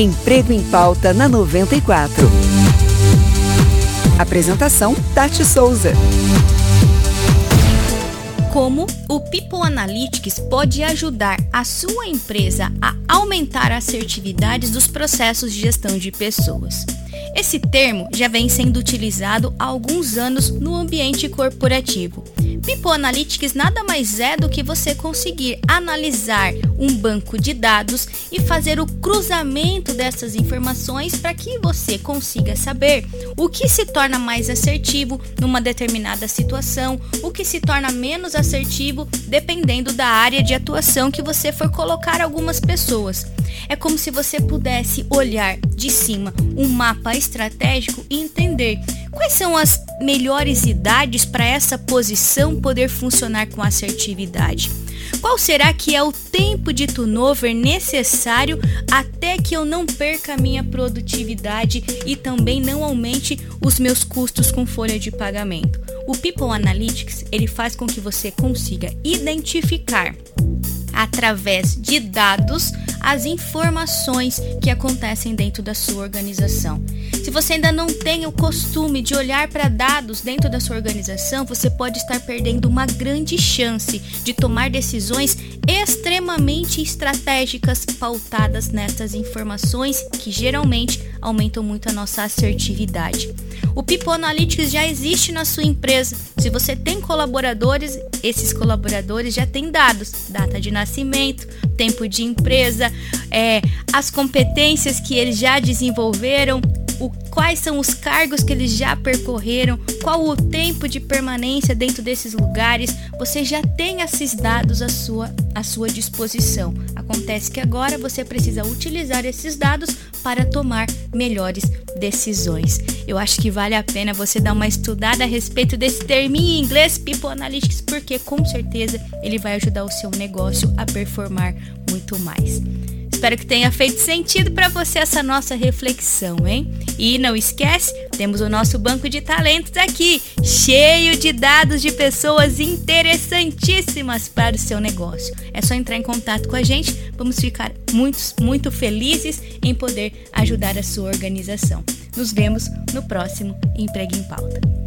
Emprego em Pauta na 94. Apresentação: Tati Souza. Como o People Analytics pode ajudar a sua empresa a aumentar a assertividade dos processos de gestão de pessoas. Esse termo já vem sendo utilizado há alguns anos no ambiente corporativo. People Analytics nada mais é do que você conseguir analisar um banco de dados e fazer o cruzamento dessas informações para que você consiga saber o que se torna mais assertivo numa determinada situação, o que se torna menos assertivo dependendo da área de atuação que você for colocar algumas pessoas. É como se você pudesse olhar de cima um mapa estratégico e entender quais são as melhores idades para essa posição poder funcionar com assertividade. Qual será que é o tempo de turnover necessário até que eu não perca a minha produtividade e também não aumente os meus custos com folha de pagamento? O People Analytics, ele faz com que você consiga identificar através de dados as informações que acontecem dentro da sua organização. Se você ainda não tem o costume de olhar para dados dentro da sua organização, você pode estar perdendo uma grande chance de tomar decisões extremamente estratégicas pautadas nessas informações que geralmente aumentam muito a nossa assertividade. O People Analytics já existe na sua empresa. Se você tem colaboradores, esses colaboradores já têm dados, data de nascimento, tempo de empresa, é, as competências que eles já desenvolveram, o, quais são os cargos que eles já percorreram, qual o tempo de permanência dentro desses lugares. Você já tem esses dados à sua, à sua disposição. Acontece que agora você precisa utilizar esses dados para tomar melhores decisões. Eu acho que vale a pena você dar uma estudada a respeito desse terminho em inglês, People Analytics, porque com certeza ele vai ajudar o seu negócio a performar muito mais. Espero que tenha feito sentido para você essa nossa reflexão, hein? E não esquece, temos o nosso banco de talentos aqui, cheio de dados de pessoas interessantíssimas para o seu negócio. É só entrar em contato com a gente, vamos ficar muito, muito felizes em poder ajudar a sua organização. Nos vemos no próximo Emprego em Pauta.